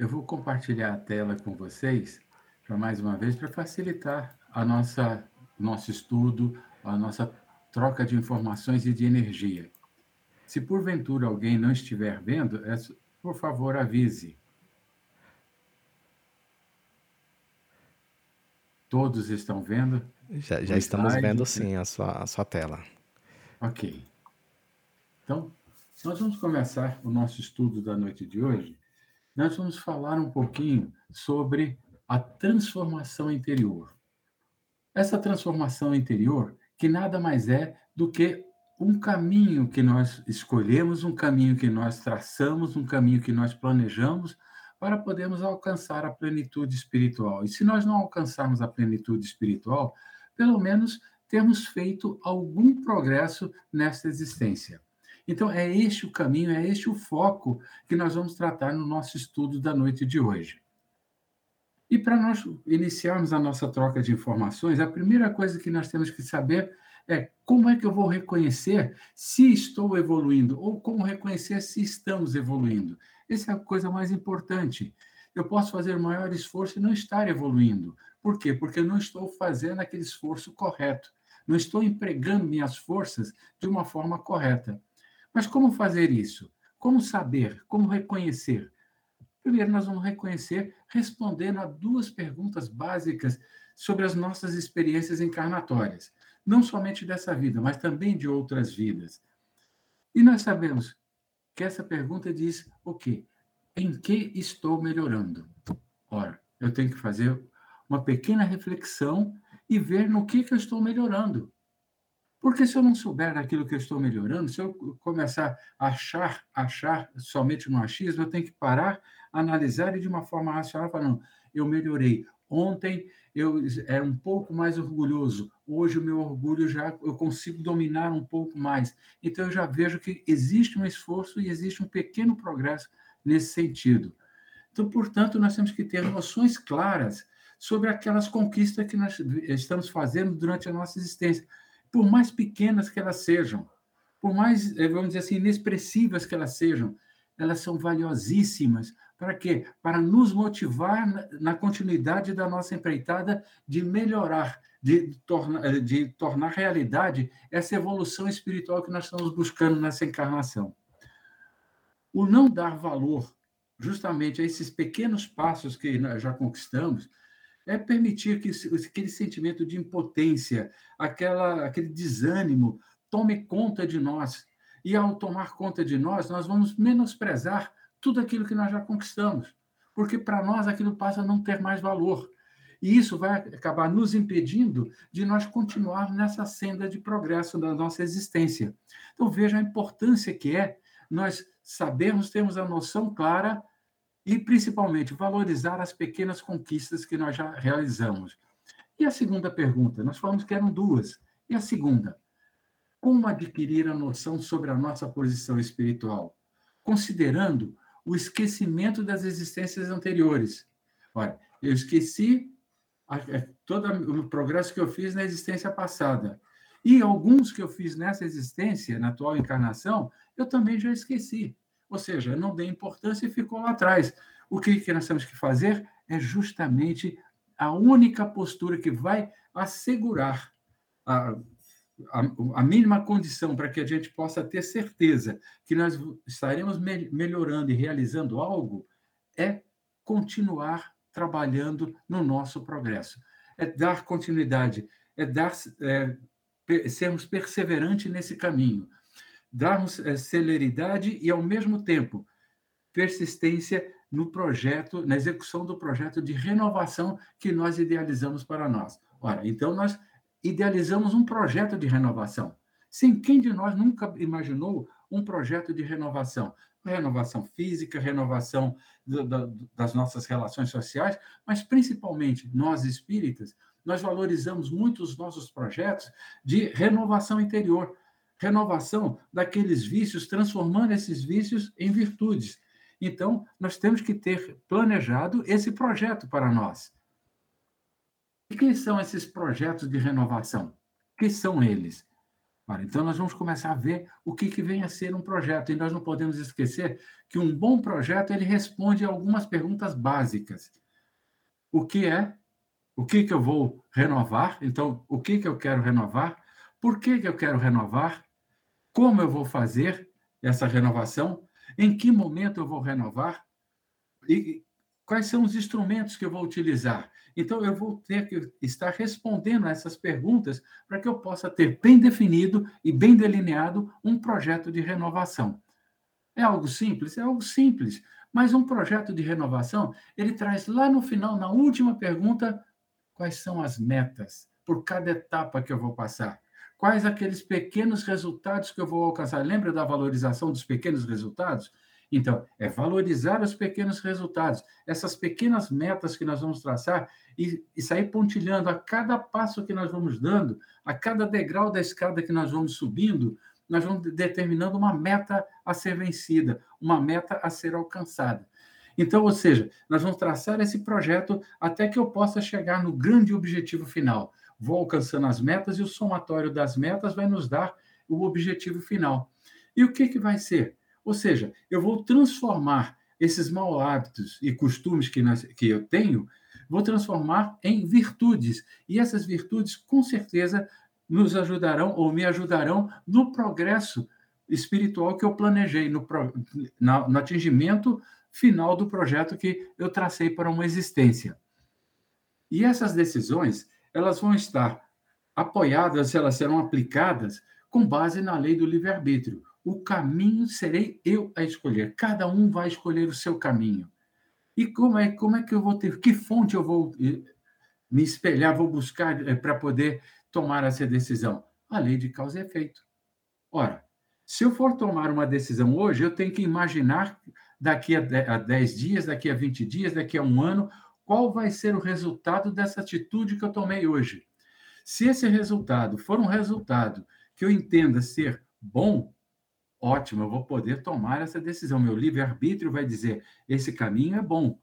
eu vou compartilhar a tela com vocês, para mais uma vez, para facilitar a nossa nosso estudo, a nossa troca de informações e de energia. Se porventura alguém não estiver vendo, é, por favor, avise. Todos estão vendo? Já, já estamos slide? vendo sim a sua, a sua tela. Ok. Então, nós vamos começar o nosso estudo da noite de hoje. Nós vamos falar um pouquinho sobre a transformação interior. Essa transformação interior, que nada mais é do que um caminho que nós escolhemos, um caminho que nós traçamos, um caminho que nós planejamos para podermos alcançar a plenitude espiritual. E se nós não alcançarmos a plenitude espiritual, pelo menos termos feito algum progresso nesta existência. Então, é este o caminho, é este o foco que nós vamos tratar no nosso estudo da noite de hoje. E para nós iniciarmos a nossa troca de informações, a primeira coisa que nós temos que saber é como é que eu vou reconhecer se estou evoluindo ou como reconhecer se estamos evoluindo. Essa é a coisa mais importante. Eu posso fazer maior esforço e não estar evoluindo. Por quê? Porque eu não estou fazendo aquele esforço correto. Não estou empregando minhas forças de uma forma correta. Mas como fazer isso? Como saber? Como reconhecer? Primeiro, nós vamos reconhecer respondendo a duas perguntas básicas sobre as nossas experiências encarnatórias. Não somente dessa vida, mas também de outras vidas. E nós sabemos que essa pergunta diz o quê? Em que estou melhorando? Ora, eu tenho que fazer uma pequena reflexão e ver no que, que eu estou melhorando. Porque se eu não souber daquilo que eu estou melhorando, se eu começar a achar, achar somente no achismo, eu tenho que parar, analisar e de uma forma racional falar, não, eu melhorei. Ontem eu era um pouco mais orgulhoso. Hoje o meu orgulho já eu consigo dominar um pouco mais. Então eu já vejo que existe um esforço e existe um pequeno progresso nesse sentido. Então, portanto, nós temos que ter noções claras sobre aquelas conquistas que nós estamos fazendo durante a nossa existência por mais pequenas que elas sejam, por mais, eh, vamos dizer assim, inexpressivas que elas sejam, elas são valiosíssimas. Para quê? Para nos motivar na continuidade da nossa empreitada de melhorar, de tornar, eh, de tornar realidade essa evolução espiritual que nós estamos buscando nessa encarnação. O não dar valor justamente a esses pequenos passos que nós já conquistamos é permitir que aquele sentimento de impotência, aquela, aquele desânimo tome conta de nós. E ao tomar conta de nós, nós vamos menosprezar tudo aquilo que nós já conquistamos, porque para nós aquilo passa a não ter mais valor. E isso vai acabar nos impedindo de nós continuarmos nessa senda de progresso da nossa existência. Então veja a importância que é nós sabermos, termos a noção clara e, principalmente, valorizar as pequenas conquistas que nós já realizamos. E a segunda pergunta? Nós falamos que eram duas. E a segunda? Como adquirir a noção sobre a nossa posição espiritual? Considerando o esquecimento das existências anteriores. Olha, eu esqueci é, todo o progresso que eu fiz na existência passada. E alguns que eu fiz nessa existência, na atual encarnação, eu também já esqueci. Ou seja, não dei importância e ficou lá atrás. O que, que nós temos que fazer é justamente a única postura que vai assegurar a, a, a mínima condição para que a gente possa ter certeza que nós estaremos me, melhorando e realizando algo é continuar trabalhando no nosso progresso. É dar continuidade, é dar é, sermos perseverantes nesse caminho darmos eh, celeridade e, ao mesmo tempo, persistência no projeto, na execução do projeto de renovação que nós idealizamos para nós. Ora, então nós idealizamos um projeto de renovação. Sim, quem de nós nunca imaginou um projeto de renovação? Renovação física, renovação do, do, das nossas relações sociais, mas principalmente nós espíritas, nós valorizamos muito os nossos projetos de renovação interior, renovação daqueles vícios, transformando esses vícios em virtudes. Então, nós temos que ter planejado esse projeto para nós. E quem são esses projetos de renovação? Que são eles? Ora, então, nós vamos começar a ver o que, que vem a ser um projeto. E nós não podemos esquecer que um bom projeto ele responde a algumas perguntas básicas. O que é? O que, que eu vou renovar? Então, o que, que eu quero renovar? Por que, que eu quero renovar? Como eu vou fazer essa renovação? Em que momento eu vou renovar? E quais são os instrumentos que eu vou utilizar? Então, eu vou ter que estar respondendo a essas perguntas para que eu possa ter bem definido e bem delineado um projeto de renovação. É algo simples? É algo simples. Mas um projeto de renovação, ele traz lá no final, na última pergunta, quais são as metas por cada etapa que eu vou passar. Quais aqueles pequenos resultados que eu vou alcançar? Lembra da valorização dos pequenos resultados? Então, é valorizar os pequenos resultados, essas pequenas metas que nós vamos traçar e, e, sair pontilhando a cada passo que nós vamos dando, a cada degrau da escada que nós vamos subindo, nós vamos determinando uma meta a ser vencida, uma meta a ser alcançada. Então, ou seja, nós vamos traçar esse projeto até que eu possa chegar no grande objetivo final. Vou alcançando as metas e o somatório das metas vai nos dar o objetivo final. E o que, que vai ser? Ou seja, eu vou transformar esses maus hábitos e costumes que, nós, que eu tenho, vou transformar em virtudes. E essas virtudes, com certeza, nos ajudarão ou me ajudarão no progresso espiritual que eu planejei, no, no atingimento final do projeto que eu tracei para uma existência. E essas decisões, elas vão estar apoiadas, elas serão aplicadas com base na lei do livre-arbítrio o caminho serei eu a escolher. Cada um vai escolher o seu caminho. E como é, como é que eu vou ter, que fonte eu vou eh, me espelhar, vou buscar eh, para poder tomar essa decisão? A lei de causa e efeito. Ora, se eu for tomar uma decisão hoje, eu tenho que imaginar daqui a 10 dias, daqui a 20 dias, daqui a um ano, qual vai ser o resultado dessa atitude que eu tomei hoje. Se esse resultado for um resultado que eu entenda ser bom, ótimo, eu vou poder tomar essa decisão. Meu livre-arbítrio vai dizer: esse caminho é bom.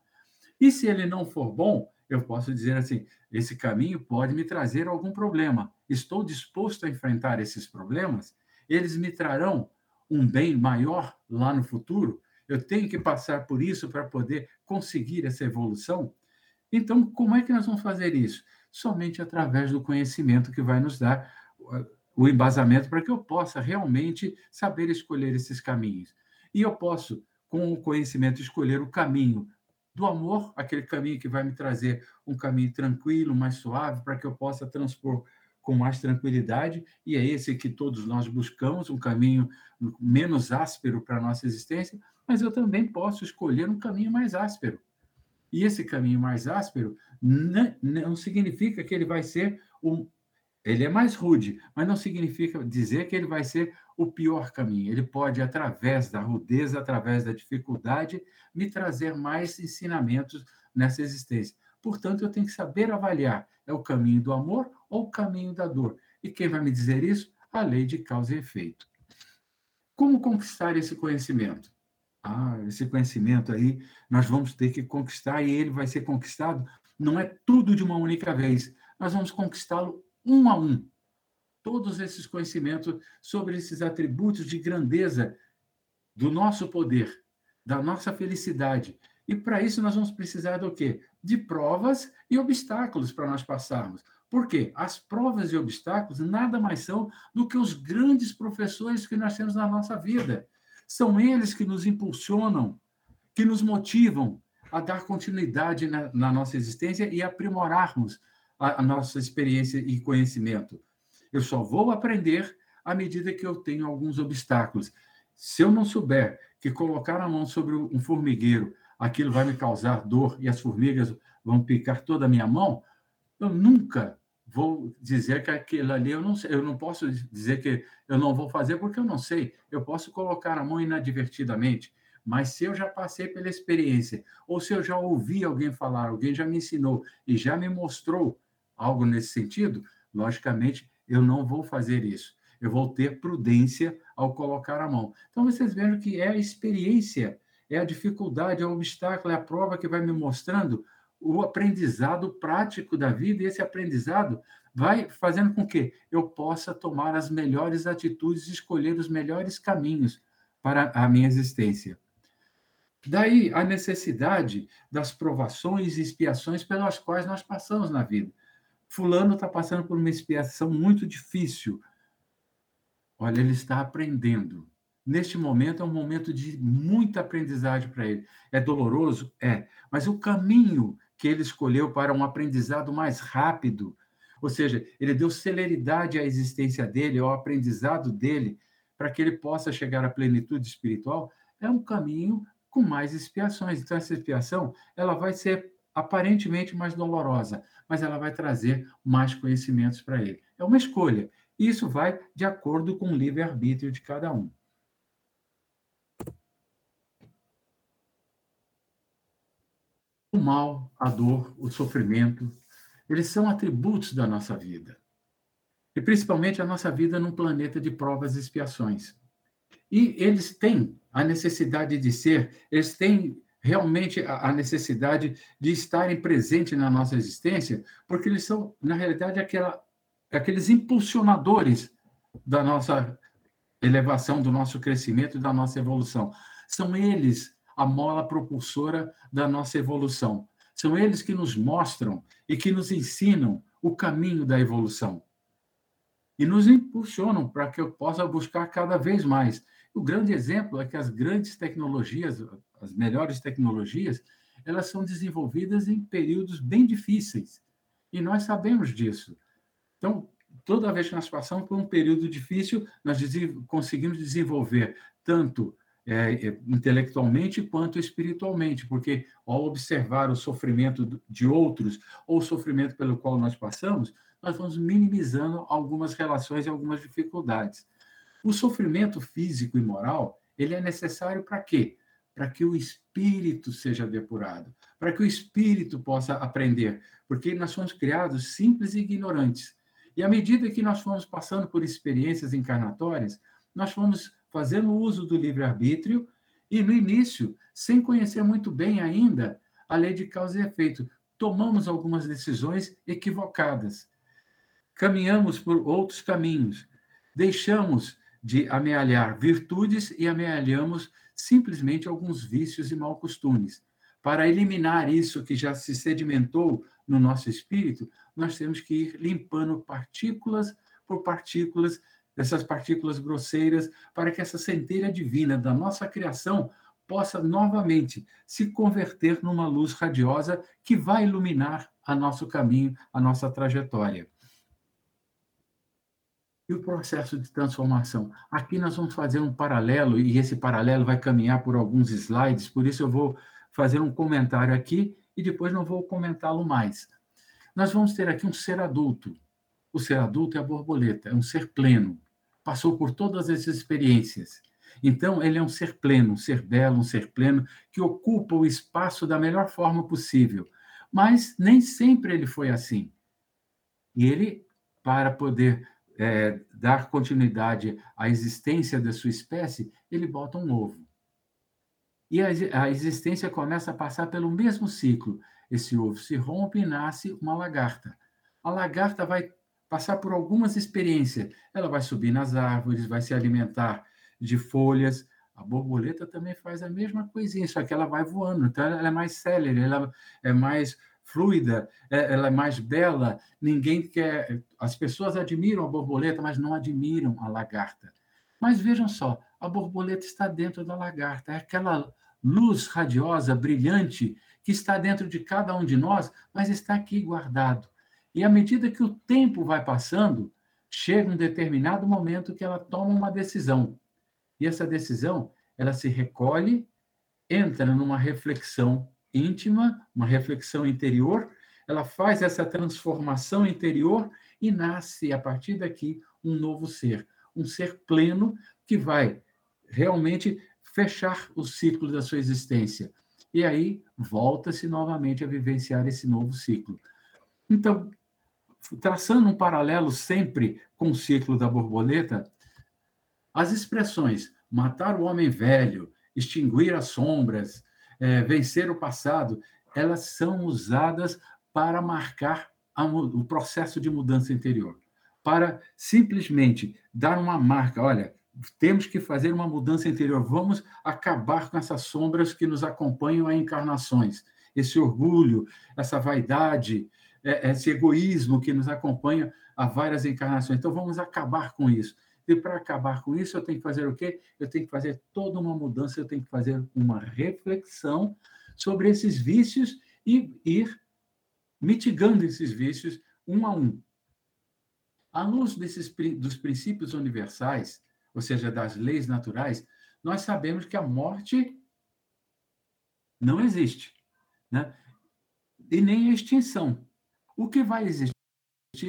E se ele não for bom, eu posso dizer assim: esse caminho pode me trazer algum problema. Estou disposto a enfrentar esses problemas? Eles me trarão um bem maior lá no futuro? Eu tenho que passar por isso para poder conseguir essa evolução? Então, como é que nós vamos fazer isso? Somente através do conhecimento que vai nos dar o embasamento para que eu possa realmente saber escolher esses caminhos. E eu posso, com o conhecimento, escolher o caminho do amor, aquele caminho que vai me trazer um caminho tranquilo, mais suave, para que eu possa transpor com mais tranquilidade, e é esse que todos nós buscamos, um caminho menos áspero para a nossa existência, mas eu também posso escolher um caminho mais áspero. E esse caminho mais áspero não significa que ele vai ser um, ele é mais rude, mas não significa dizer que ele vai ser o pior caminho. Ele pode, através da rudeza, através da dificuldade, me trazer mais ensinamentos nessa existência. Portanto, eu tenho que saber avaliar: é o caminho do amor ou o caminho da dor? E quem vai me dizer isso? A lei de causa e efeito. Como conquistar esse conhecimento? Ah, esse conhecimento aí nós vamos ter que conquistar e ele vai ser conquistado. Não é tudo de uma única vez. Nós vamos conquistá-lo um a um, todos esses conhecimentos sobre esses atributos de grandeza do nosso poder, da nossa felicidade. E para isso nós vamos precisar do quê? De provas e obstáculos para nós passarmos. Por quê? As provas e obstáculos nada mais são do que os grandes professores que nós temos na nossa vida. São eles que nos impulsionam, que nos motivam a dar continuidade na, na nossa existência e aprimorarmos a, a nossa experiência e conhecimento. Eu só vou aprender à medida que eu tenho alguns obstáculos. Se eu não souber que colocar a mão sobre um formigueiro, aquilo vai me causar dor e as formigas vão picar toda a minha mão, eu nunca vou dizer que aquilo ali eu não sei, eu não posso dizer que eu não vou fazer porque eu não sei. Eu posso colocar a mão inadvertidamente, mas se eu já passei pela experiência, ou se eu já ouvi alguém falar, alguém já me ensinou e já me mostrou algo nesse sentido, logicamente eu não vou fazer isso. Eu vou ter prudência ao colocar a mão. Então vocês vejam que é a experiência, é a dificuldade, é o obstáculo, é a prova que vai me mostrando o aprendizado prático da vida, e esse aprendizado vai fazendo com que eu possa tomar as melhores atitudes, escolher os melhores caminhos para a minha existência. Daí a necessidade das provações e expiações pelas quais nós passamos na vida. Fulano está passando por uma expiação muito difícil. Olha, ele está aprendendo. Neste momento é um momento de muita aprendizagem para ele. É doloroso? É. Mas o caminho que ele escolheu para um aprendizado mais rápido, ou seja, ele deu celeridade à existência dele, ao aprendizado dele, para que ele possa chegar à plenitude espiritual, é um caminho com mais expiações. Então, essa expiação ela vai ser aparentemente mais dolorosa, mas ela vai trazer mais conhecimentos para ele. É uma escolha. Isso vai de acordo com o livre-arbítrio de cada um. O mal, a dor, o sofrimento, eles são atributos da nossa vida. E principalmente a nossa vida num planeta de provas e expiações. E eles têm a necessidade de ser, eles têm realmente a necessidade de estarem presentes na nossa existência, porque eles são, na realidade, aquela, aqueles impulsionadores da nossa elevação, do nosso crescimento e da nossa evolução. São eles a mola propulsora da nossa evolução. São eles que nos mostram e que nos ensinam o caminho da evolução. E nos impulsionam para que eu possa buscar cada vez mais. O grande exemplo é que as grandes tecnologias, as melhores tecnologias, elas são desenvolvidas em períodos bem difíceis. E nós sabemos disso. Então, toda vez que nós passamos por um período difícil, nós conseguimos desenvolver tanto é, é, intelectualmente quanto espiritualmente, porque ao observar o sofrimento de outros ou o sofrimento pelo qual nós passamos, nós vamos minimizando algumas relações e algumas dificuldades. O sofrimento físico e moral, ele é necessário para quê? Para que o espírito seja depurado, para que o espírito possa aprender, porque nós somos criados simples e ignorantes. E à medida que nós fomos passando por experiências encarnatórias, nós fomos fazendo uso do livre-arbítrio e, no início, sem conhecer muito bem ainda a lei de causa e efeito, tomamos algumas decisões equivocadas. Caminhamos por outros caminhos. Deixamos de amealhar virtudes e amealhamos simplesmente alguns vícios e mal costumes. Para eliminar isso que já se sedimentou no nosso espírito, nós temos que ir limpando partículas por partículas, dessas partículas grosseiras, para que essa centelha divina da nossa criação possa novamente se converter numa luz radiosa que vai iluminar a nosso caminho, a nossa trajetória e o processo de transformação. Aqui nós vamos fazer um paralelo, e esse paralelo vai caminhar por alguns slides, por isso eu vou fazer um comentário aqui e depois não vou comentá-lo mais. Nós vamos ter aqui um ser adulto. O ser adulto é a borboleta, é um ser pleno, passou por todas as experiências. Então, ele é um ser pleno, um ser belo, um ser pleno, que ocupa o espaço da melhor forma possível. Mas nem sempre ele foi assim. E ele, para poder é, dar continuidade à existência da sua espécie, ele bota um ovo. E a, a existência começa a passar pelo mesmo ciclo. Esse ovo se rompe e nasce uma lagarta. A lagarta vai passar por algumas experiências. Ela vai subir nas árvores, vai se alimentar de folhas. A borboleta também faz a mesma coisinha, só que ela vai voando. Então, ela é mais célere, ela é mais fluida, é, ela é mais bela. Ninguém quer. As pessoas admiram a borboleta, mas não admiram a lagarta. Mas vejam só, a borboleta está dentro da lagarta, é aquela luz radiosa, brilhante, que está dentro de cada um de nós, mas está aqui guardado. E à medida que o tempo vai passando, chega um determinado momento que ela toma uma decisão. E essa decisão, ela se recolhe, entra numa reflexão íntima, uma reflexão interior, ela faz essa transformação interior e nasce a partir daqui um novo ser, um ser pleno que vai realmente fechar o ciclo da sua existência. E aí volta-se novamente a vivenciar esse novo ciclo. Então, traçando um paralelo sempre com o ciclo da borboleta, as expressões matar o homem velho, extinguir as sombras, é, vencer o passado, elas são usadas para marcar a, o processo de mudança interior, para simplesmente dar uma marca, olha, temos que fazer uma mudança interior, vamos acabar com essas sombras que nos acompanham a encarnações, esse orgulho, essa vaidade, esse egoísmo que nos acompanha a várias encarnações. Então, vamos acabar com isso. E para acabar com isso, eu tenho que fazer o quê? Eu tenho que fazer toda uma mudança, eu tenho que fazer uma reflexão sobre esses vícios e ir mitigando esses vícios um a um. À luz desses, dos princípios universais, ou seja, das leis naturais, nós sabemos que a morte não existe. Né? E nem a extinção. O que vai existir,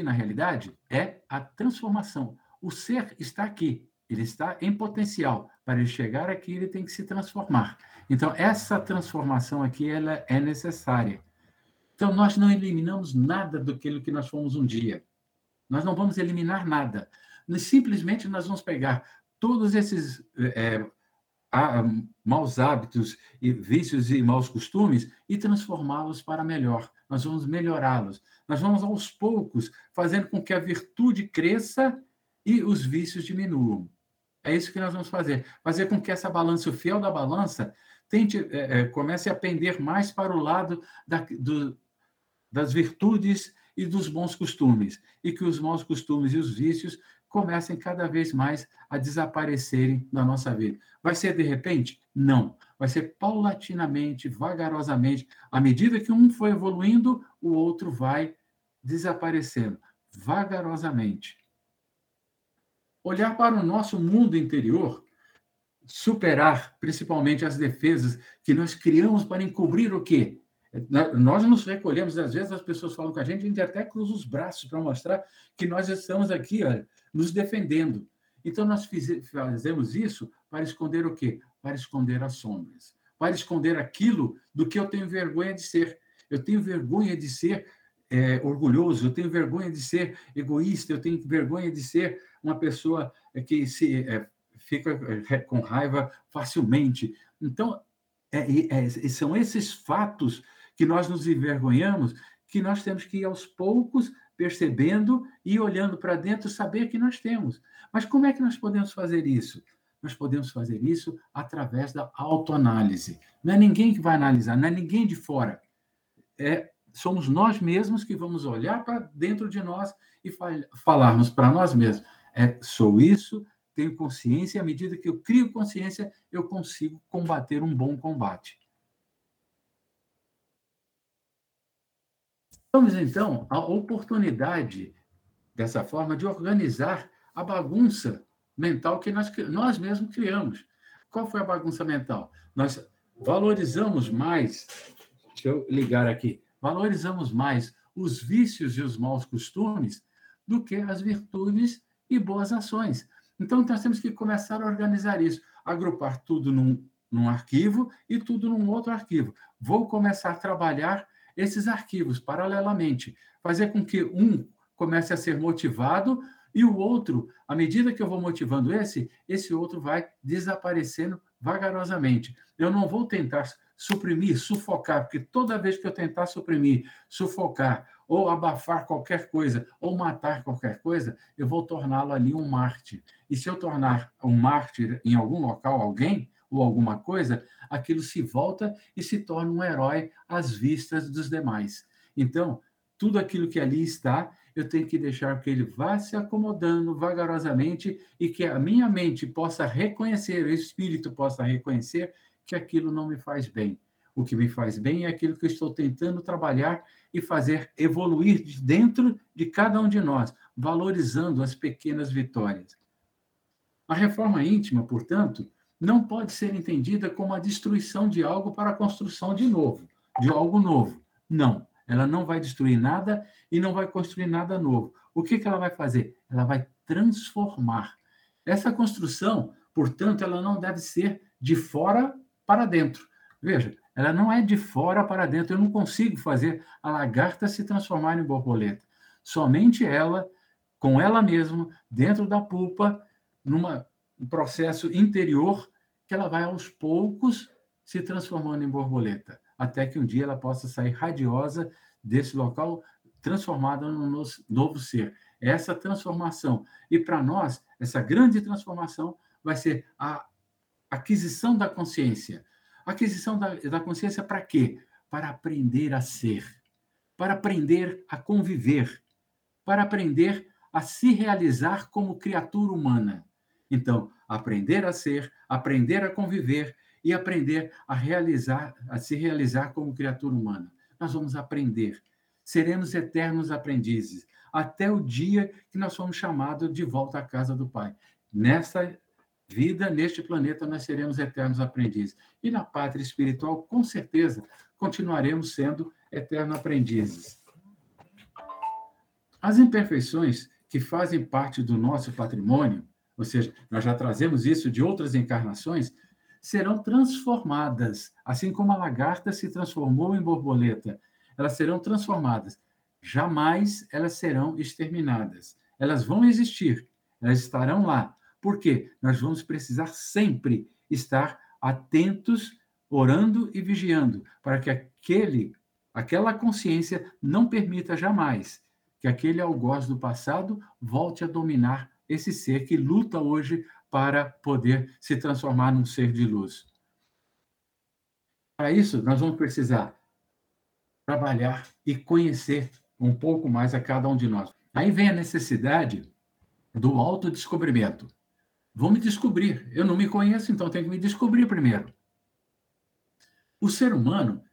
na realidade, é a transformação. O ser está aqui, ele está em potencial. Para ele chegar aqui, ele tem que se transformar. Então, essa transformação aqui ela é necessária. Então, nós não eliminamos nada do que nós fomos um dia. Nós não vamos eliminar nada. Simplesmente nós vamos pegar todos esses é, maus hábitos, e vícios e maus costumes e transformá-los para melhor. Nós vamos melhorá-los. Nós vamos, aos poucos, fazendo com que a virtude cresça e os vícios diminuam. É isso que nós vamos fazer. Fazer com que essa balança, o fiel da balança, tente, é, é, comece a pender mais para o lado da, do, das virtudes e dos bons costumes, e que os maus costumes e os vícios comecem cada vez mais a desaparecerem da nossa vida. Vai ser de repente? Não. Vai ser paulatinamente, vagarosamente. À medida que um for evoluindo, o outro vai desaparecendo, vagarosamente. Olhar para o nosso mundo interior, superar principalmente as defesas que nós criamos para encobrir o quê? Nós nos recolhemos, às vezes as pessoas falam com a gente, a gente até cruza os braços para mostrar que nós estamos aqui olha, nos defendendo. Então, nós fazemos isso para esconder o quê? Para esconder as sombras, para esconder aquilo do que eu tenho vergonha de ser. Eu tenho vergonha de ser é, orgulhoso, eu tenho vergonha de ser egoísta, eu tenho vergonha de ser uma pessoa que se é, fica é, com raiva facilmente. Então, é, é, são esses fatos que nós nos envergonhamos, que nós temos que ir aos poucos percebendo e olhando para dentro, saber que nós temos. Mas como é que nós podemos fazer isso? Nós podemos fazer isso através da autoanálise. Não é ninguém que vai analisar, não é ninguém de fora. É, somos nós mesmos que vamos olhar para dentro de nós e falarmos para nós mesmos: é, sou isso, tenho consciência, e à medida que eu crio consciência, eu consigo combater um bom combate. Temos, então, a oportunidade, dessa forma, de organizar a bagunça mental que nós, nós mesmos criamos. Qual foi a bagunça mental? Nós valorizamos mais, deixa eu ligar aqui, valorizamos mais os vícios e os maus costumes do que as virtudes e boas ações. Então, nós temos que começar a organizar isso, agrupar tudo num, num arquivo e tudo num outro arquivo. Vou começar a trabalhar esses arquivos paralelamente, fazer com que um comece a ser motivado e o outro, à medida que eu vou motivando esse, esse outro vai desaparecendo vagarosamente. Eu não vou tentar suprimir, sufocar, porque toda vez que eu tentar suprimir, sufocar, ou abafar qualquer coisa, ou matar qualquer coisa, eu vou torná-lo ali um mártir. E se eu tornar um mártir em algum local alguém, ou alguma coisa, aquilo se volta e se torna um herói às vistas dos demais. Então, tudo aquilo que ali está, eu tenho que deixar que ele vá se acomodando vagarosamente e que a minha mente possa reconhecer, o espírito possa reconhecer que aquilo não me faz bem. O que me faz bem é aquilo que eu estou tentando trabalhar e fazer evoluir de dentro de cada um de nós, valorizando as pequenas vitórias. A reforma íntima, portanto, não pode ser entendida como a destruição de algo para a construção de novo, de algo novo. Não, ela não vai destruir nada e não vai construir nada novo. O que, que ela vai fazer? Ela vai transformar. Essa construção, portanto, ela não deve ser de fora para dentro. Veja, ela não é de fora para dentro. Eu não consigo fazer a lagarta se transformar em borboleta. Somente ela, com ela mesma, dentro da pulpa, numa um processo interior que ela vai aos poucos se transformando em borboleta, até que um dia ela possa sair radiosa desse local transformada no novo ser. Essa transformação. E para nós, essa grande transformação vai ser a aquisição da consciência. Aquisição da, da consciência para quê? Para aprender a ser, para aprender a conviver, para aprender a se realizar como criatura humana. Então, aprender a ser, aprender a conviver e aprender a realizar, a se realizar como criatura humana. Nós vamos aprender. Seremos eternos aprendizes até o dia que nós somos chamados de volta à casa do Pai. Nessa vida, neste planeta, nós seremos eternos aprendizes. E na pátria espiritual, com certeza, continuaremos sendo eternos aprendizes. As imperfeições que fazem parte do nosso patrimônio, ou seja, nós já trazemos isso de outras encarnações, serão transformadas, assim como a lagarta se transformou em borboleta. Elas serão transformadas. Jamais elas serão exterminadas. Elas vão existir, elas estarão lá. Por quê? Nós vamos precisar sempre estar atentos, orando e vigiando, para que aquele, aquela consciência não permita jamais que aquele algoz do passado volte a dominar esse ser que luta hoje para poder se transformar num ser de luz. Para isso, nós vamos precisar trabalhar e conhecer um pouco mais a cada um de nós. Aí vem a necessidade do autodescobrimento. Vou me descobrir. Eu não me conheço, então tenho que me descobrir primeiro. O ser humano,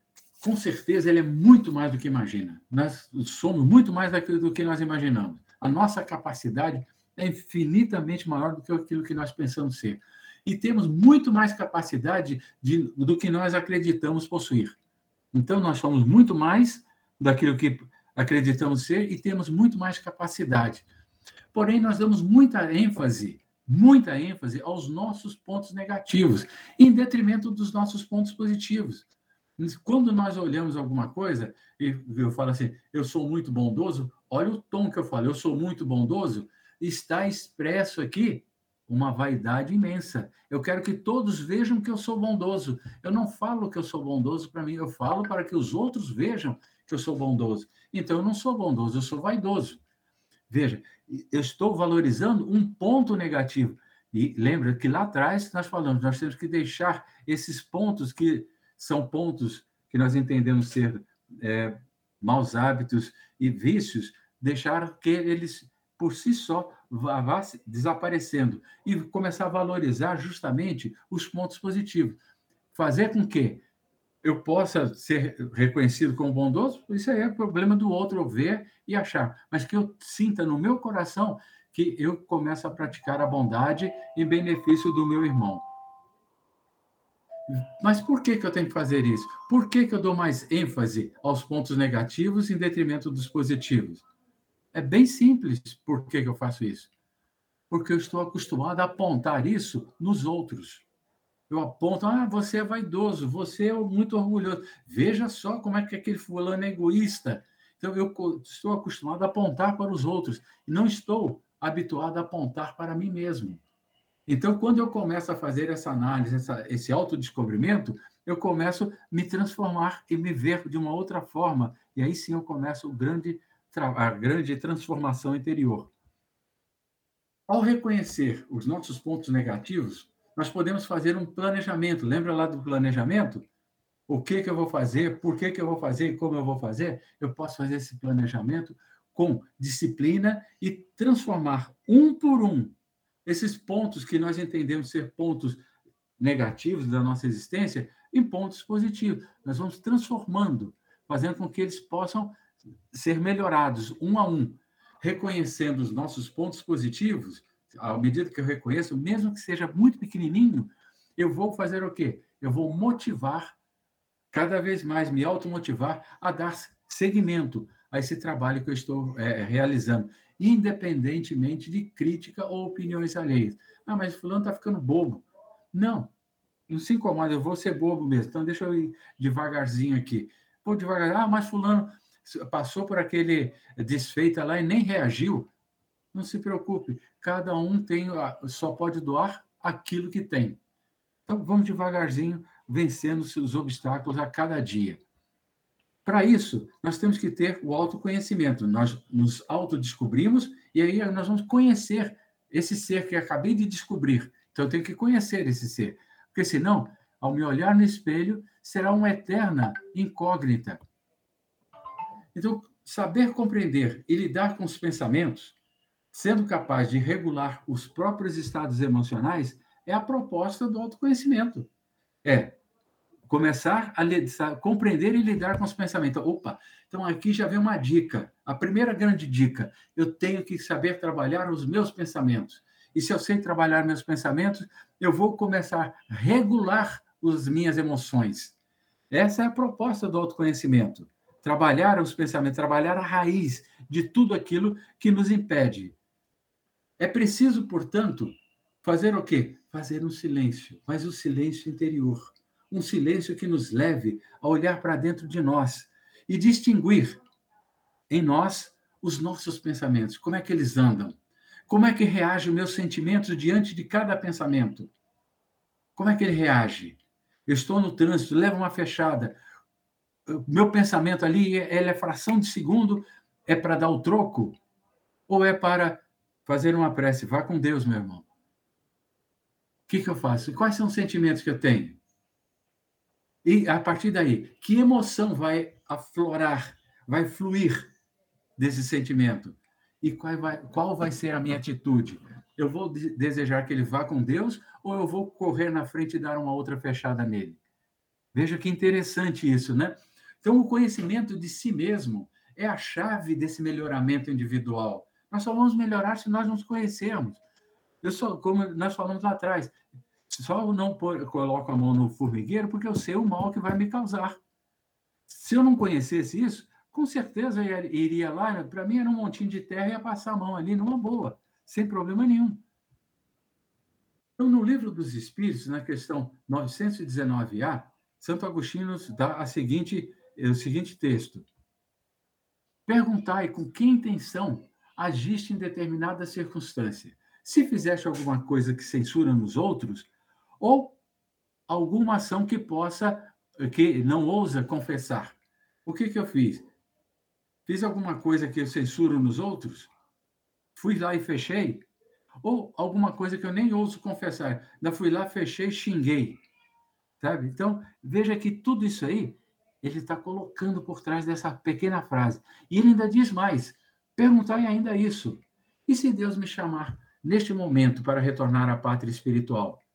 com certeza, ele é muito mais do que imagina. Nós somos muito mais do que nós imaginamos. A nossa capacidade é infinitamente maior do que aquilo que nós pensamos ser. E temos muito mais capacidade de, do que nós acreditamos possuir. Então, nós somos muito mais daquilo que acreditamos ser e temos muito mais capacidade. Porém, nós damos muita ênfase, muita ênfase aos nossos pontos negativos, em detrimento dos nossos pontos positivos. Quando nós olhamos alguma coisa, e eu falo assim, eu sou muito bondoso, olha o tom que eu falo, eu sou muito bondoso, está expresso aqui uma vaidade imensa. Eu quero que todos vejam que eu sou bondoso. Eu não falo que eu sou bondoso para mim, eu falo para que os outros vejam que eu sou bondoso. Então, eu não sou bondoso, eu sou vaidoso. Veja, eu estou valorizando um ponto negativo. E lembra que lá atrás nós falamos, nós temos que deixar esses pontos que são pontos que nós entendemos ser é, maus hábitos e vícios, deixar que eles por si só vá, desaparecendo e começar a valorizar justamente os pontos positivos. Fazer com que eu possa ser reconhecido como bondoso, isso aí é problema do outro ver e achar, mas que eu sinta no meu coração que eu começo a praticar a bondade em benefício do meu irmão. Mas por que, que eu tenho que fazer isso? Por que, que eu dou mais ênfase aos pontos negativos em detrimento dos positivos? É bem simples por que, eu faço isso. Porque eu estou acostumado a apontar isso nos outros. Eu aponto, ah, você é vaidoso, você é muito orgulhoso. Veja só como é que aquele fulano é egoísta. Então, eu estou acostumado a apontar para os outros e não estou habituado a apontar para mim mesmo. Então, quando eu começo a fazer essa análise, essa, esse autodescobrimento, eu começo a me transformar e me ver de uma outra forma. E aí sim eu começo o grande a grande transformação interior. Ao reconhecer os nossos pontos negativos, nós podemos fazer um planejamento. Lembra lá do planejamento? O que, que eu vou fazer, por que, que eu vou fazer e como eu vou fazer? Eu posso fazer esse planejamento com disciplina e transformar um por um esses pontos que nós entendemos ser pontos negativos da nossa existência em pontos positivos. Nós vamos transformando, fazendo com que eles possam ser melhorados um a um, reconhecendo os nossos pontos positivos, à medida que eu reconheço, mesmo que seja muito pequenininho, eu vou fazer o quê? Eu vou motivar, cada vez mais me automotivar a dar seguimento a esse trabalho que eu estou é, realizando, independentemente de crítica ou opiniões alheias. Ah, mas fulano está ficando bobo. Não, não se incomoda, eu vou ser bobo mesmo. Então, deixa eu ir devagarzinho aqui. Vou devagar. Ah, mas fulano passou por aquele desfeita lá e nem reagiu, não se preocupe, cada um tem só pode doar aquilo que tem. Então vamos devagarzinho vencendo os obstáculos a cada dia. Para isso, nós temos que ter o autoconhecimento. Nós nos autodescobrimos e aí nós vamos conhecer esse ser que acabei de descobrir. Então, eu tenho que conhecer esse ser. Porque senão, ao me olhar no espelho, será uma eterna incógnita. Então, saber compreender e lidar com os pensamentos, sendo capaz de regular os próprios estados emocionais, é a proposta do autoconhecimento. É começar a compreender e lidar com os pensamentos. Opa, então aqui já vem uma dica. A primeira grande dica: eu tenho que saber trabalhar os meus pensamentos. E se eu sei trabalhar meus pensamentos, eu vou começar a regular as minhas emoções. Essa é a proposta do autoconhecimento. Trabalhar os pensamentos, trabalhar a raiz de tudo aquilo que nos impede. É preciso, portanto, fazer o quê? Fazer um silêncio, mas um silêncio interior um silêncio que nos leve a olhar para dentro de nós e distinguir em nós os nossos pensamentos, como é que eles andam, como é que reage o meu sentimento diante de cada pensamento. Como é que ele reage? Eu estou no trânsito, levo uma fechada. Meu pensamento ali, ele é fração de segundo, é para dar o troco? Ou é para fazer uma prece? Vá com Deus, meu irmão. O que, que eu faço? Quais são os sentimentos que eu tenho? E a partir daí, que emoção vai aflorar, vai fluir desse sentimento? E qual vai, qual vai ser a minha atitude? Eu vou desejar que ele vá com Deus ou eu vou correr na frente e dar uma outra fechada nele? Veja que interessante isso, né? Então, o conhecimento de si mesmo é a chave desse melhoramento individual. Nós só vamos melhorar se nós nos conhecermos. Eu só, como nós falamos lá atrás, só não coloco a mão no formigueiro porque eu sei o mal que vai me causar. Se eu não conhecesse isso, com certeza eu iria lá, para mim era um montinho de terra e ia passar a mão ali numa boa, sem problema nenhum. Então, no livro dos Espíritos, na questão 919A, Santo Agostinho dá a seguinte, o seguinte texto: Perguntai com que intenção agiste em determinada circunstância. Se fizeste alguma coisa que censura nos outros, ou alguma ação que possa, que não ousa confessar. O que, que eu fiz? Fiz alguma coisa que eu censuro nos outros? Fui lá e fechei? Ou alguma coisa que eu nem ouso confessar? Ainda fui lá, fechei, xinguei. Sabe? Então, veja que tudo isso aí, ele está colocando por trás dessa pequena frase. E ele ainda diz mais: perguntar ainda isso. E se Deus me chamar neste momento para retornar à pátria espiritual?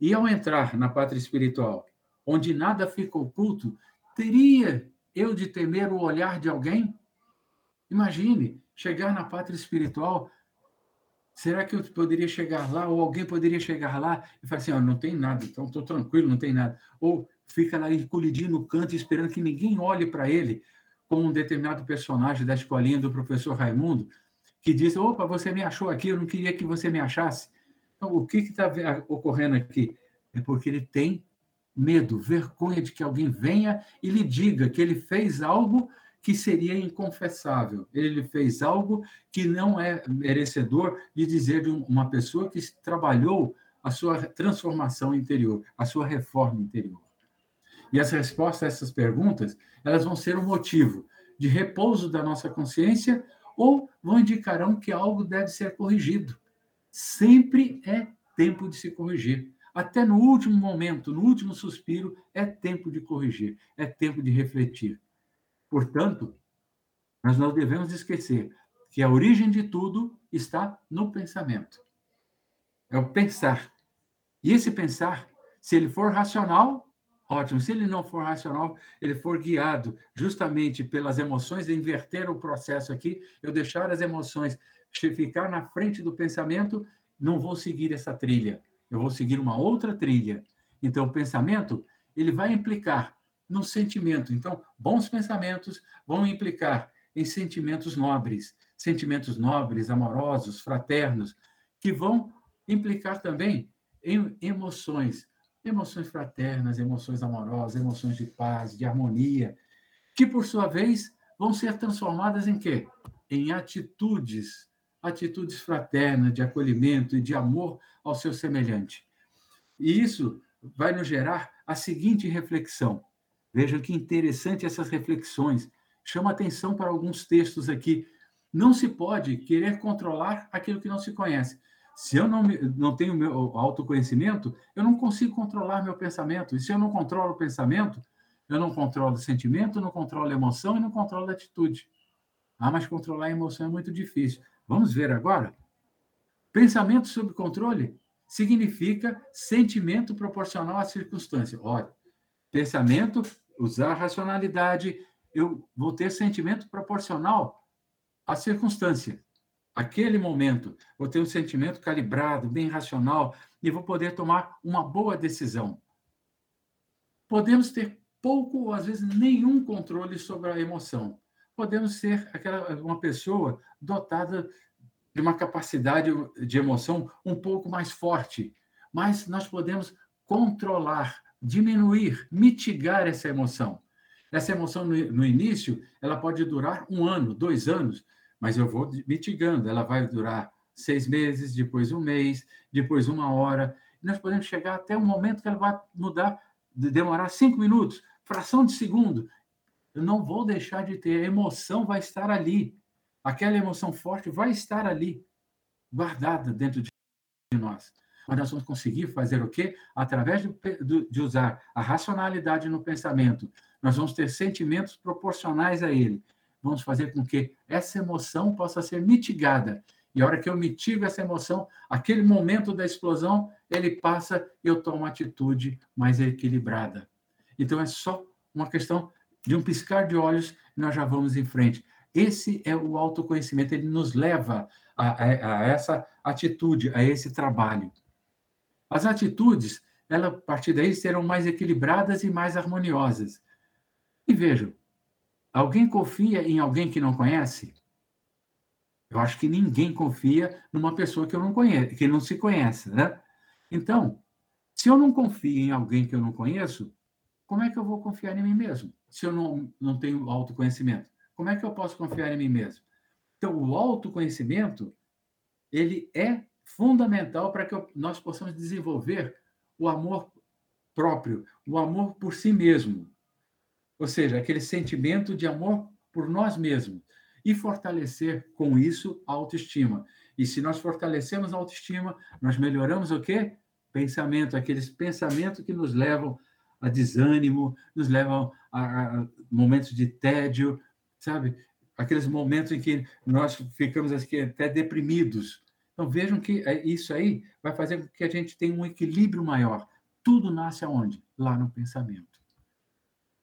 E ao entrar na pátria espiritual, onde nada fica oculto, teria eu de temer o olhar de alguém? Imagine, chegar na pátria espiritual, será que eu poderia chegar lá, ou alguém poderia chegar lá e falar assim, oh, não tem nada, então estou tranquilo, não tem nada. Ou fica lá encolhidinho no canto, esperando que ninguém olhe para ele, como um determinado personagem da escolinha do professor Raimundo, que diz, opa, você me achou aqui, eu não queria que você me achasse. Então, o que está ocorrendo aqui? É porque ele tem medo, vergonha de que alguém venha e lhe diga que ele fez algo que seria inconfessável. Ele fez algo que não é merecedor de dizer de uma pessoa que trabalhou a sua transformação interior, a sua reforma interior. E as respostas a essas perguntas, elas vão ser um motivo de repouso da nossa consciência ou vão indicarão que algo deve ser corrigido sempre é tempo de se corrigir. Até no último momento, no último suspiro, é tempo de corrigir, é tempo de refletir. Portanto, nós não devemos esquecer que a origem de tudo está no pensamento. É o pensar. E esse pensar, se ele for racional, ótimo. Se ele não for racional, ele for guiado justamente pelas emoções, inverter o processo aqui, eu deixar as emoções ficar na frente do pensamento, não vou seguir essa trilha, eu vou seguir uma outra trilha. Então, o pensamento, ele vai implicar no sentimento. Então, bons pensamentos vão implicar em sentimentos nobres, sentimentos nobres, amorosos, fraternos, que vão implicar também em emoções, emoções fraternas, emoções amorosas, emoções de paz, de harmonia, que por sua vez vão ser transformadas em quê? Em atitudes atitudes fraternas, de acolhimento e de amor ao seu semelhante. E isso vai nos gerar a seguinte reflexão: Vejam que interessante essas reflexões. Chama atenção para alguns textos aqui. Não se pode querer controlar aquilo que não se conhece. Se eu não, não tenho meu autoconhecimento, eu não consigo controlar meu pensamento. E se eu não controlo o pensamento, eu não controlo o sentimento, não controlo a emoção e não controlo a atitude. Ah, mas controlar a emoção é muito difícil. Vamos ver agora? Pensamento sob controle significa sentimento proporcional à circunstância. Olha, pensamento, usar racionalidade, eu vou ter sentimento proporcional à circunstância. Aquele momento, vou ter um sentimento calibrado, bem racional, e vou poder tomar uma boa decisão. Podemos ter pouco ou às vezes nenhum controle sobre a emoção. Podemos ser aquela uma pessoa dotada de uma capacidade de emoção um pouco mais forte, mas nós podemos controlar, diminuir, mitigar essa emoção. Essa emoção no, no início, ela pode durar um ano, dois anos, mas eu vou mitigando. Ela vai durar seis meses, depois um mês, depois uma hora. E nós podemos chegar até um momento que ela vai mudar, demorar cinco minutos, fração de segundo. Eu não vou deixar de ter, a emoção vai estar ali. Aquela emoção forte vai estar ali, guardada dentro de nós. Mas nós vamos conseguir fazer o quê? Através de usar a racionalidade no pensamento, nós vamos ter sentimentos proporcionais a ele. Vamos fazer com que essa emoção possa ser mitigada. E a hora que eu mitigo essa emoção, aquele momento da explosão, ele passa e eu tomo uma atitude mais equilibrada. Então é só uma questão de um piscar de olhos e nós já vamos em frente. Esse é o autoconhecimento, ele nos leva a, a, a essa atitude, a esse trabalho. As atitudes, ela, a partir daí, serão mais equilibradas e mais harmoniosas. E vejam, alguém confia em alguém que não conhece? Eu acho que ninguém confia numa pessoa que eu não conheço, que não se conhece, né? Então, se eu não confio em alguém que eu não conheço, como é que eu vou confiar em mim mesmo? Se eu não, não tenho autoconhecimento, como é que eu posso confiar em mim mesmo? Então, o autoconhecimento, ele é fundamental para que nós possamos desenvolver o amor próprio, o amor por si mesmo. Ou seja, aquele sentimento de amor por nós mesmos e fortalecer com isso a autoestima. E se nós fortalecemos a autoestima, nós melhoramos o quê? Pensamento, aqueles pensamentos que nos levam a desânimo, nos levam a, momentos de tédio, sabe? Aqueles momentos em que nós ficamos até deprimidos, então vejam que é, isso aí vai fazer com que a gente tenha um equilíbrio maior. Tudo nasce aonde? Lá no pensamento.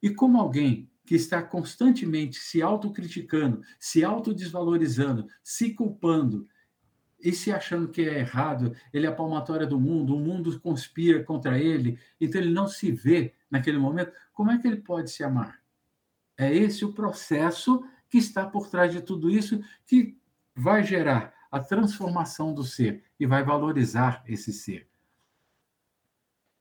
E como alguém que está constantemente se autocriticando, se autodesvalorizando, se culpando e se achando que é errado, ele é a palmatória do mundo, o mundo conspira contra ele, então ele não se vê naquele momento, como é que ele pode se amar? É esse o processo que está por trás de tudo isso que vai gerar a transformação do ser e vai valorizar esse ser.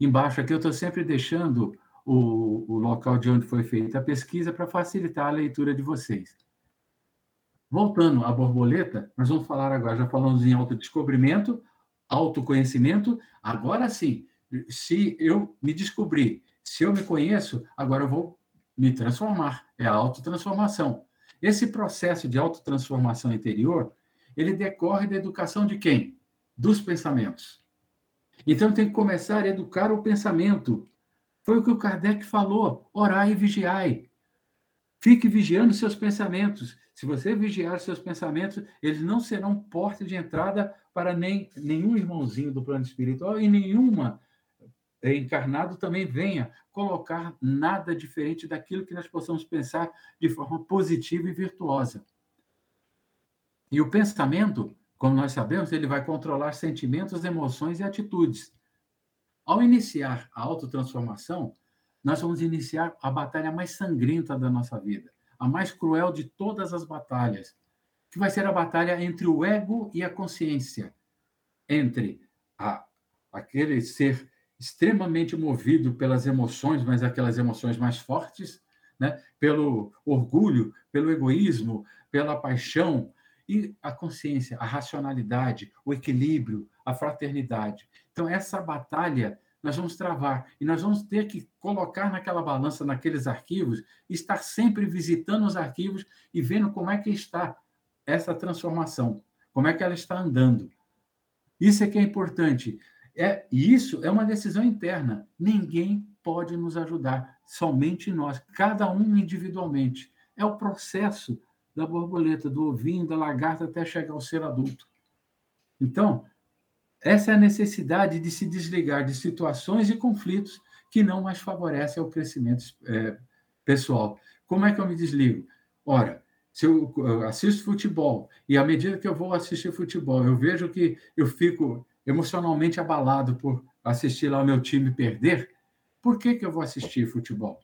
Embaixo aqui eu estou sempre deixando o, o local de onde foi feita a pesquisa para facilitar a leitura de vocês. Voltando à borboleta, nós vamos falar agora, já falamos em autodescobrimento, autoconhecimento, agora sim, se eu me descobrir, se eu me conheço, agora eu vou me transformar, é a autotransformação. Esse processo de autotransformação interior ele decorre da educação de quem? Dos pensamentos. Então tem que começar a educar o pensamento. Foi o que o Kardec falou: orai e vigiai. Fique vigiando seus pensamentos. Se você vigiar seus pensamentos, eles não serão porta de entrada para nem, nenhum irmãozinho do plano espiritual e nenhuma encarnado também venha colocar nada diferente daquilo que nós possamos pensar de forma positiva e virtuosa. E o pensamento, como nós sabemos, ele vai controlar sentimentos, emoções e atitudes. Ao iniciar a autotransformação, nós vamos iniciar a batalha mais sangrenta da nossa vida, a mais cruel de todas as batalhas, que vai ser a batalha entre o ego e a consciência, entre a, aquele ser extremamente movido pelas emoções, mas aquelas emoções mais fortes, né? pelo orgulho, pelo egoísmo, pela paixão, e a consciência, a racionalidade, o equilíbrio, a fraternidade. Então, essa batalha nós vamos travar e nós vamos ter que colocar naquela balança, naqueles arquivos, estar sempre visitando os arquivos e vendo como é que está essa transformação, como é que ela está andando. Isso é que é importante. É, e isso é uma decisão interna. Ninguém pode nos ajudar, somente nós, cada um individualmente. É o processo da borboleta, do ovinho, da lagarta até chegar ao ser adulto. Então, essa é a necessidade de se desligar de situações e conflitos que não mais favorecem o crescimento é, pessoal. Como é que eu me desligo? Ora, se eu assisto futebol e à medida que eu vou assistir futebol, eu vejo que eu fico emocionalmente abalado por assistir lá o meu time perder, por que, que eu vou assistir futebol?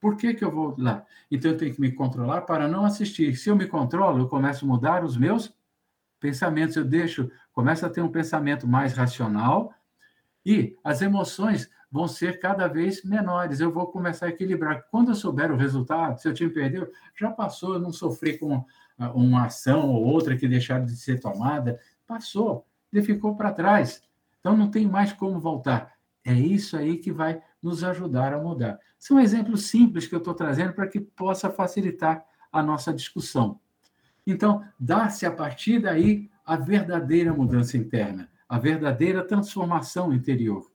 Por que, que eu vou lá? Então eu tenho que me controlar para não assistir. Se eu me controlo, eu começo a mudar os meus pensamentos, eu deixo, começo a ter um pensamento mais racional e as emoções vão ser cada vez menores. Eu vou começar a equilibrar. Quando eu souber o resultado, se o time perdeu, já passou, eu não sofri com ah, uma ação ou outra que deixaram de ser tomada, passou, ele ficou para trás. Então não tem mais como voltar. É isso aí que vai nos ajudar a mudar. São exemplos simples que eu estou trazendo para que possa facilitar a nossa discussão. Então, dá-se a partir daí a verdadeira mudança interna, a verdadeira transformação interior.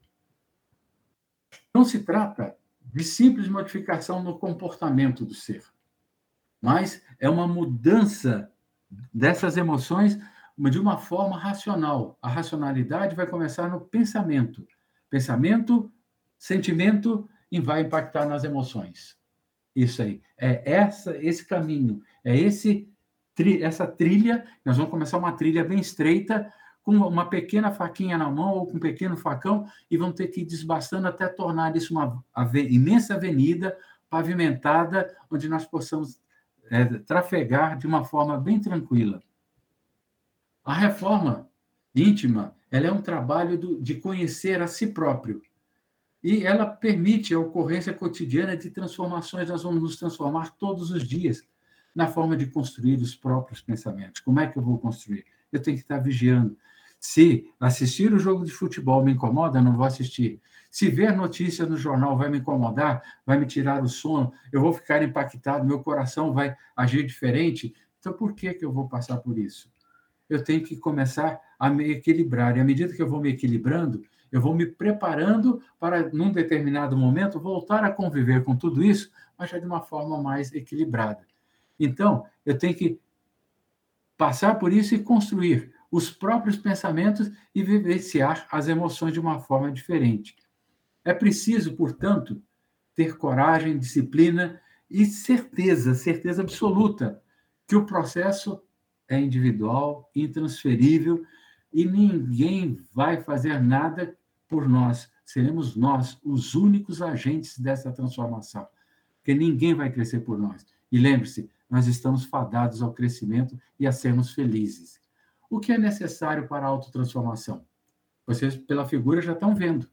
Não se trata de simples modificação no comportamento do ser, mas é uma mudança dessas emoções de uma forma racional. A racionalidade vai começar no pensamento. Pensamento, sentimento e vai impactar nas emoções. Isso aí. É essa, esse caminho, é esse essa trilha, nós vamos começar uma trilha bem estreita, com uma pequena faquinha na mão ou com um pequeno facão, e vamos ter que ir desbastando até tornar isso uma imensa avenida pavimentada, onde nós possamos é, trafegar de uma forma bem tranquila. A reforma íntima ela é um trabalho do, de conhecer a si próprio. E ela permite a ocorrência cotidiana de transformações. Nós vamos nos transformar todos os dias na forma de construir os próprios pensamentos. Como é que eu vou construir? Eu tenho que estar vigiando. Se assistir o jogo de futebol me incomoda, não vou assistir. Se ver notícias no jornal vai me incomodar, vai me tirar o sono, eu vou ficar impactado, meu coração vai agir diferente. Então, por que, que eu vou passar por isso? Eu tenho que começar a me equilibrar. E à medida que eu vou me equilibrando, eu vou me preparando para, num determinado momento, voltar a conviver com tudo isso, mas já de uma forma mais equilibrada. Então, eu tenho que passar por isso e construir os próprios pensamentos e vivenciar as emoções de uma forma diferente. É preciso, portanto, ter coragem, disciplina e certeza, certeza absoluta que o processo é individual, intransferível e ninguém vai fazer nada por nós. Seremos nós os únicos agentes dessa transformação, porque ninguém vai crescer por nós. E lembre-se, nós estamos fadados ao crescimento e a sermos felizes. O que é necessário para a autotransformação? Vocês, pela figura, já estão vendo.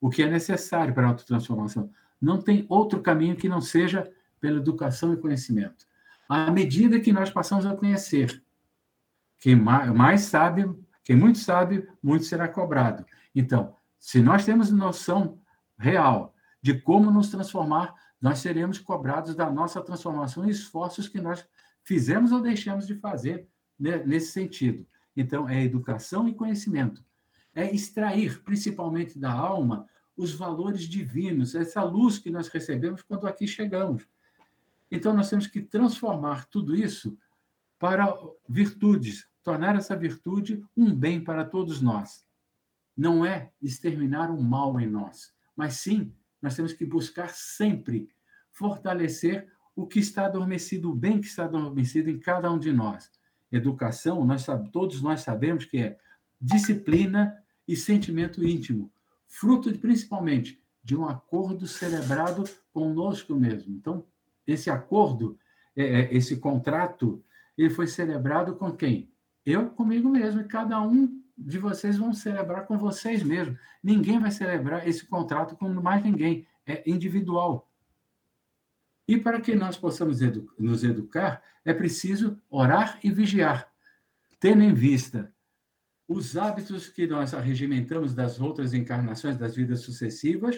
O que é necessário para a autotransformação? Não tem outro caminho que não seja pela educação e conhecimento. À medida que nós passamos a conhecer, quem mais sabe, quem muito sabe, muito será cobrado. Então, se nós temos noção real de como nos transformar, nós seremos cobrados da nossa transformação e esforços que nós fizemos ou deixamos de fazer né, nesse sentido. Então, é educação e conhecimento. É extrair, principalmente da alma, os valores divinos, essa luz que nós recebemos quando aqui chegamos. Então, nós temos que transformar tudo isso para virtudes, tornar essa virtude um bem para todos nós. Não é exterminar o mal em nós, mas sim nós temos que buscar sempre fortalecer o que está adormecido, o bem que está adormecido em cada um de nós. Educação, nós todos nós sabemos que é disciplina e sentimento íntimo, fruto de, principalmente de um acordo celebrado conosco mesmo. Então, esse acordo, é, é, esse contrato, ele foi celebrado com quem? Eu comigo mesmo, e cada um de vocês vão celebrar com vocês mesmos. Ninguém vai celebrar esse contrato com mais ninguém. É individual. E para que nós possamos edu nos educar, é preciso orar e vigiar, tendo em vista Os hábitos que nós arregimentamos das outras encarnações, das vidas sucessivas,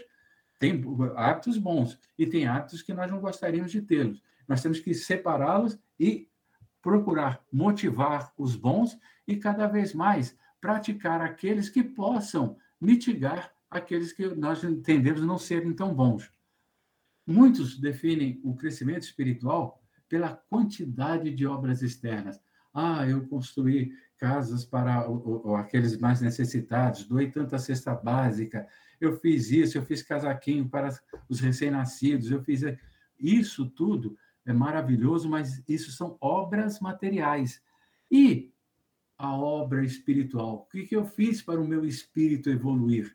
tem hábitos bons e tem hábitos que nós não gostaríamos de tê-los. Nós temos que separá-los e procurar motivar os bons e cada vez mais praticar aqueles que possam mitigar aqueles que nós entendemos não serem tão bons. Muitos definem o crescimento espiritual pela quantidade de obras externas. Ah, eu construí casas para aqueles mais necessitados, doei tanta cesta básica, eu fiz isso, eu fiz casaquinho para os recém-nascidos, eu fiz. Isso tudo é maravilhoso, mas isso são obras materiais. E a obra espiritual? O que, que eu fiz para o meu espírito evoluir?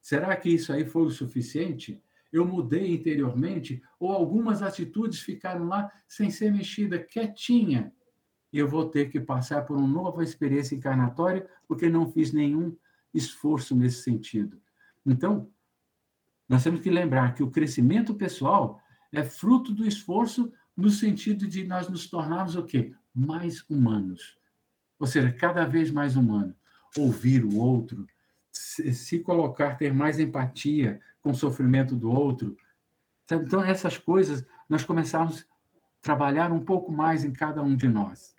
Será que isso aí foi o suficiente? Eu mudei interiormente? Ou algumas atitudes ficaram lá sem ser mexida, quietinha? E eu vou ter que passar por uma nova experiência encarnatória porque não fiz nenhum esforço nesse sentido. Então, nós temos que lembrar que o crescimento pessoal é fruto do esforço no sentido de nós nos tornarmos o quê? Mais humanos. Ou seja, cada vez mais humano. Ouvir o outro, se colocar, ter mais empatia com o sofrimento do outro. Então, essas coisas, nós começamos a trabalhar um pouco mais em cada um de nós.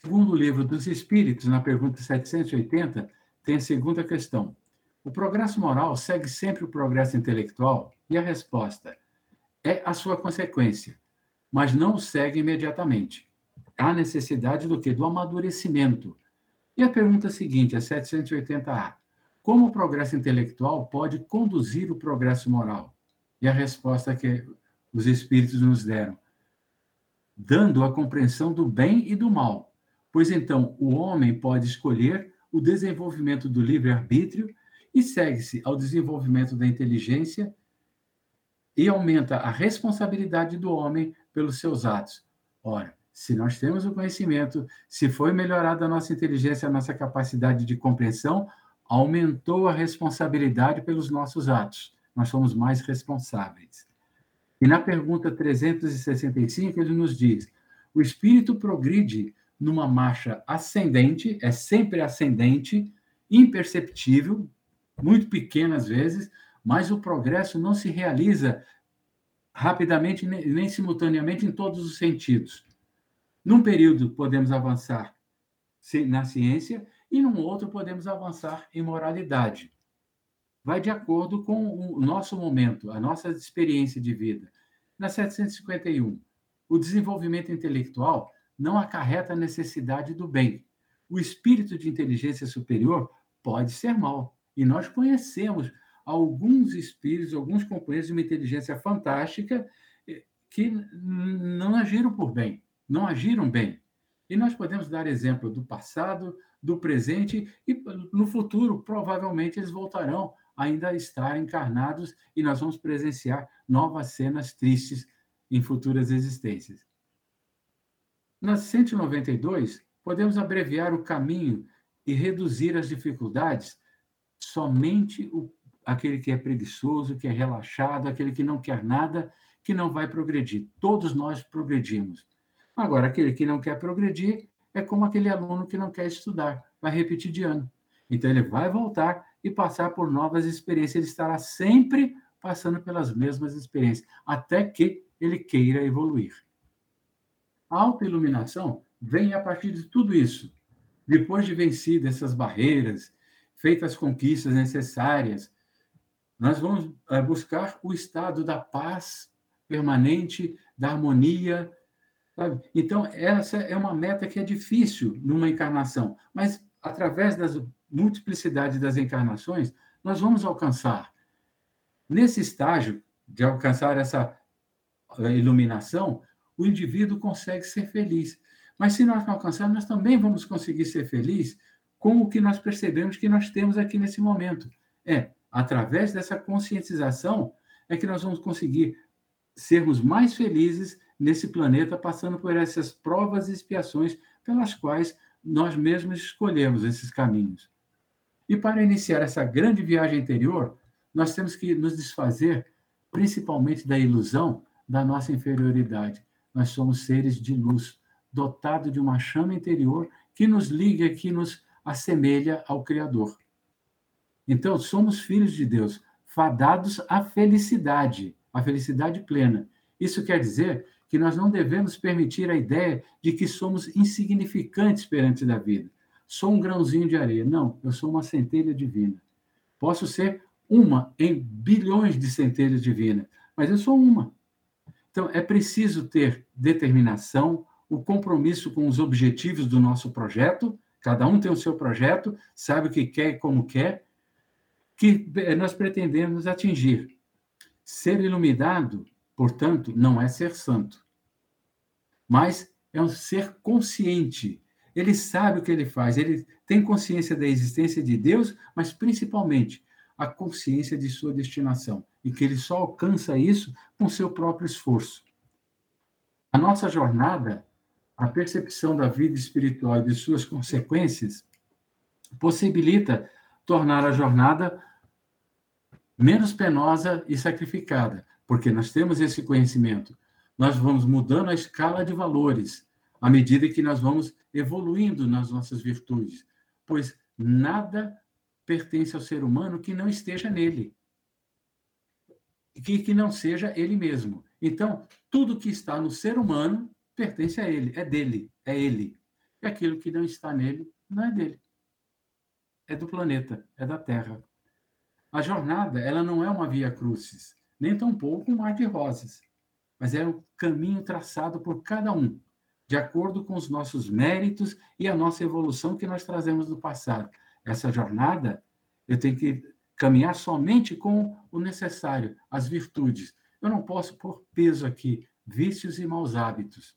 Segundo o livro dos Espíritos, na pergunta 780, tem a segunda questão. O progresso moral segue sempre o progresso intelectual? E a resposta é a sua consequência, mas não o segue imediatamente. Há necessidade do que? Do amadurecimento. E a pergunta seguinte, a 780A. Como o progresso intelectual pode conduzir o progresso moral? E a resposta que os espíritos nos deram. Dando a compreensão do bem e do mal. Pois então, o homem pode escolher o desenvolvimento do livre-arbítrio e segue-se ao desenvolvimento da inteligência e aumenta a responsabilidade do homem pelos seus atos. Ora, se nós temos o conhecimento, se foi melhorada a nossa inteligência, a nossa capacidade de compreensão, aumentou a responsabilidade pelos nossos atos. Nós somos mais responsáveis. E na pergunta 365, ele nos diz: o espírito progride numa marcha ascendente, é sempre ascendente, imperceptível, muito pequena às vezes, mas o progresso não se realiza rapidamente nem simultaneamente em todos os sentidos. Num período podemos avançar na ciência e num outro podemos avançar em moralidade. Vai de acordo com o nosso momento, a nossa experiência de vida. Na 751, o desenvolvimento intelectual não acarreta a necessidade do bem. O espírito de inteligência superior pode ser mal, e nós conhecemos alguns espíritos, alguns companheiros de uma inteligência fantástica eh, que não agiram por bem, não agiram bem. E nós podemos dar exemplo do passado, do presente e no futuro, provavelmente eles voltarão ainda a estar encarnados e nós vamos presenciar novas cenas tristes em futuras existências. Na 192, podemos abreviar o caminho e reduzir as dificuldades somente o, aquele que é preguiçoso, que é relaxado, aquele que não quer nada, que não vai progredir. Todos nós progredimos. Agora, aquele que não quer progredir é como aquele aluno que não quer estudar, vai repetir de ano. Então, ele vai voltar e passar por novas experiências. Ele estará sempre passando pelas mesmas experiências, até que ele queira evoluir. A autoiluminação vem a partir de tudo isso. Depois de vencido essas barreiras, feitas as conquistas necessárias, nós vamos eh, buscar o estado da paz permanente, da harmonia. Sabe? Então, essa é uma meta que é difícil numa encarnação, mas através das multiplicidade das encarnações, nós vamos alcançar. Nesse estágio de alcançar essa eh, iluminação, o indivíduo consegue ser feliz. Mas se nós não alcançarmos, nós também vamos conseguir ser felizes com o que nós percebemos que nós temos aqui nesse momento. É, através dessa conscientização, é que nós vamos conseguir sermos mais felizes nesse planeta, passando por essas provas e expiações pelas quais nós mesmos escolhemos esses caminhos. E para iniciar essa grande viagem interior, nós temos que nos desfazer principalmente da ilusão da nossa inferioridade. Nós somos seres de luz, dotados de uma chama interior que nos liga, que nos assemelha ao Criador. Então, somos filhos de Deus, fadados à felicidade, à felicidade plena. Isso quer dizer que nós não devemos permitir a ideia de que somos insignificantes perante da vida. Sou um grãozinho de areia. Não, eu sou uma centelha divina. Posso ser uma em bilhões de centelhas divinas, mas eu sou uma. Então, é preciso ter determinação, o compromisso com os objetivos do nosso projeto, cada um tem o seu projeto, sabe o que quer e como quer, que nós pretendemos atingir. Ser iluminado, portanto, não é ser santo, mas é um ser consciente. Ele sabe o que ele faz, ele tem consciência da existência de Deus, mas principalmente a consciência de sua destinação e que ele só alcança isso com seu próprio esforço. A nossa jornada, a percepção da vida espiritual e de suas consequências, possibilita tornar a jornada menos penosa e sacrificada, porque nós temos esse conhecimento. Nós vamos mudando a escala de valores à medida que nós vamos evoluindo nas nossas virtudes, pois nada pertence ao ser humano que não esteja nele. Que, que não seja ele mesmo. Então, tudo que está no ser humano pertence a ele, é dele, é ele. E aquilo que não está nele não é dele. É do planeta, é da Terra. A jornada, ela não é uma via crucis, nem tampouco um mar de rosas, mas é um caminho traçado por cada um, de acordo com os nossos méritos e a nossa evolução que nós trazemos do passado essa jornada, eu tenho que caminhar somente com o necessário, as virtudes. Eu não posso pôr peso aqui, vícios e maus hábitos.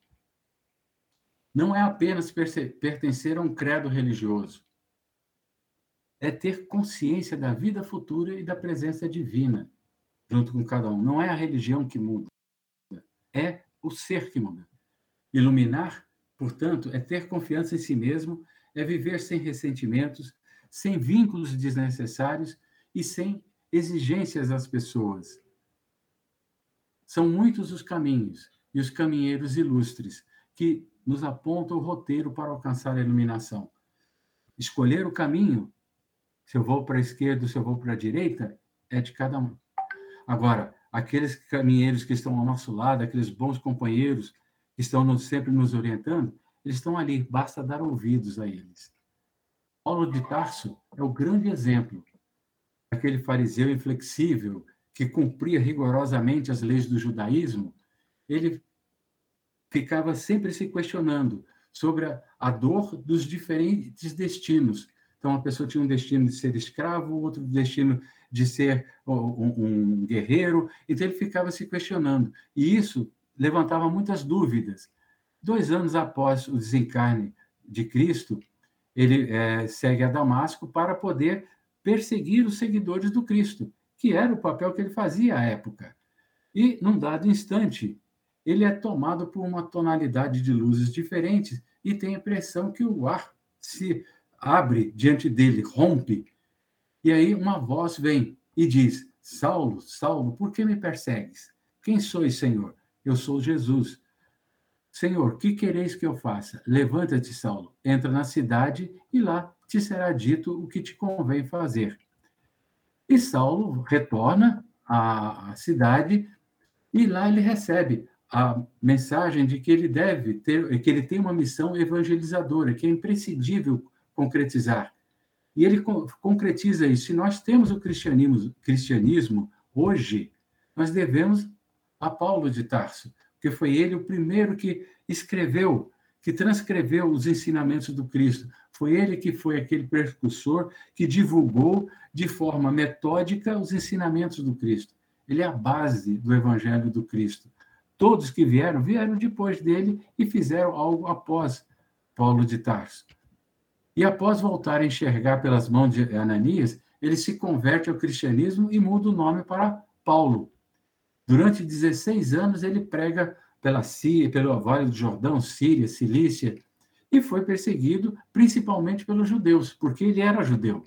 Não é apenas pertencer a um credo religioso. É ter consciência da vida futura e da presença divina junto com cada um. Não é a religião que muda, é o ser que muda. Iluminar, portanto, é ter confiança em si mesmo, é viver sem ressentimentos, sem vínculos desnecessários e sem exigências às pessoas. São muitos os caminhos e os caminheiros ilustres que nos apontam o roteiro para alcançar a iluminação. Escolher o caminho, se eu vou para a esquerda, se eu vou para a direita, é de cada um. Agora, aqueles caminheiros que estão ao nosso lado, aqueles bons companheiros que estão nos, sempre nos orientando, eles estão ali, basta dar ouvidos a eles. Paulo de Tarso é o grande exemplo aquele fariseu inflexível que cumpria rigorosamente as leis do judaísmo. Ele ficava sempre se questionando sobre a, a dor dos diferentes destinos. Então, uma pessoa tinha um destino de ser escravo, outro destino de ser um, um guerreiro. Então, ele ficava se questionando. E isso levantava muitas dúvidas. Dois anos após o desencarne de Cristo, ele é, segue a Damasco para poder perseguir os seguidores do Cristo, que era o papel que ele fazia à época. E, num dado instante, ele é tomado por uma tonalidade de luzes diferentes e tem a impressão que o ar se abre diante dele, rompe. E aí uma voz vem e diz: Saulo, Saulo, por que me persegues? Quem sois, Senhor? Eu sou Jesus, Senhor, que quereis que eu faça? Levanta-te, Saulo, entra na cidade e lá te será dito o que te convém fazer. E Saulo retorna à cidade e lá ele recebe a mensagem de que ele deve ter, que ele tem uma missão evangelizadora, que é imprescindível concretizar. E ele concretiza isso. Se nós temos o cristianismo, cristianismo hoje, nós devemos a Paulo de Tarso porque foi ele o primeiro que escreveu, que transcreveu os ensinamentos do Cristo. Foi ele que foi aquele precursor que divulgou de forma metódica os ensinamentos do Cristo. Ele é a base do evangelho do Cristo. Todos que vieram, vieram depois dele e fizeram algo após Paulo de Tarso. E após voltar a enxergar pelas mãos de Ananias, ele se converte ao cristianismo e muda o nome para Paulo. Durante 16 anos, ele prega pela Síria, pelo Vale do Jordão, Síria, Cilícia, e foi perseguido principalmente pelos judeus, porque ele era judeu,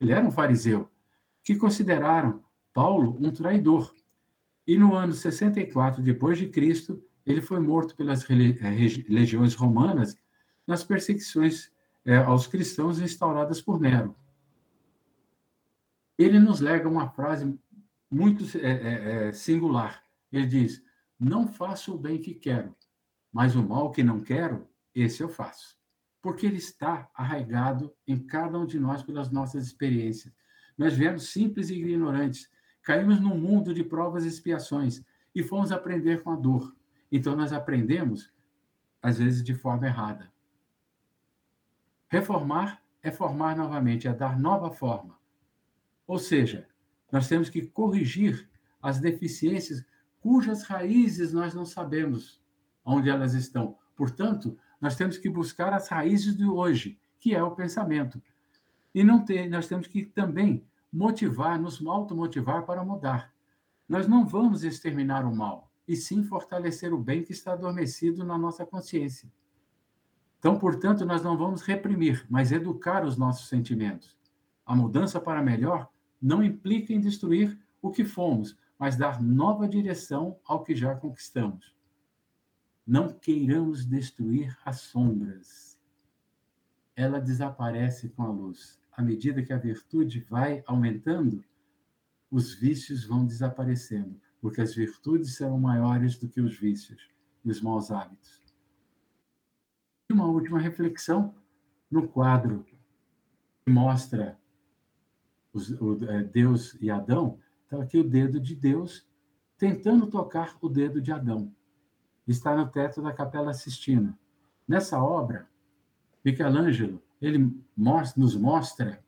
ele era um fariseu, que consideraram Paulo um traidor. E no ano 64 depois de Cristo, ele foi morto pelas eh, legiões romanas nas perseguições é, aos cristãos instauradas por Nero. Ele nos lega uma frase muito é, é, é, singular. Ele diz: Não faço o bem que quero, mas o mal que não quero, esse eu faço. Porque ele está arraigado em cada um de nós pelas nossas experiências. Nós viemos simples e ignorantes, caímos num mundo de provas e expiações e fomos aprender com a dor. Então nós aprendemos, às vezes, de forma errada. Reformar é formar novamente, é dar nova forma. Ou seja, nós temos que corrigir as deficiências cujas raízes nós não sabemos onde elas estão. Portanto, nós temos que buscar as raízes de hoje, que é o pensamento. E não ter, nós temos que também motivar, nos automotivar para mudar. Nós não vamos exterminar o mal, e sim fortalecer o bem que está adormecido na nossa consciência. Então, portanto, nós não vamos reprimir, mas educar os nossos sentimentos. A mudança para melhor não implica em destruir o que fomos, mas dar nova direção ao que já conquistamos. Não queiramos destruir as sombras. Ela desaparece com a luz. À medida que a virtude vai aumentando, os vícios vão desaparecendo, porque as virtudes serão maiores do que os vícios e os maus hábitos. Uma última reflexão no quadro que mostra os, o, é, Deus e Adão, está aqui o dedo de Deus tentando tocar o dedo de Adão. Está no teto da Capela Sistina. Nessa obra, Michelangelo ele mostra, nos mostra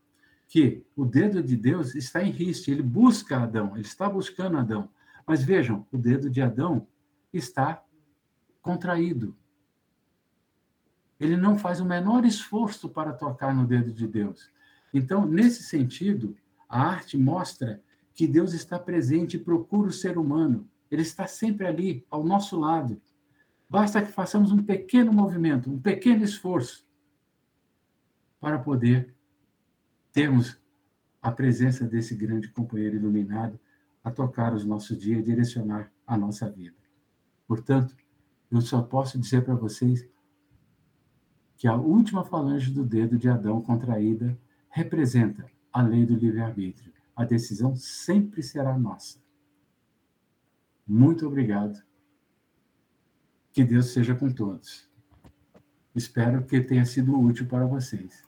que o dedo de Deus está em riste, ele busca Adão, ele está buscando Adão. Mas vejam, o dedo de Adão está contraído. Ele não faz o menor esforço para tocar no dedo de Deus. Então, nesse sentido, a arte mostra que Deus está presente e procura o ser humano. Ele está sempre ali, ao nosso lado. Basta que façamos um pequeno movimento, um pequeno esforço para poder termos a presença desse grande companheiro iluminado a tocar os nossos dias direcionar a nossa vida. Portanto, eu só posso dizer para vocês que a última falange do dedo de Adão contraída representa a lei do livre-arbítrio. A decisão sempre será nossa. Muito obrigado. Que Deus seja com todos. Espero que tenha sido útil para vocês.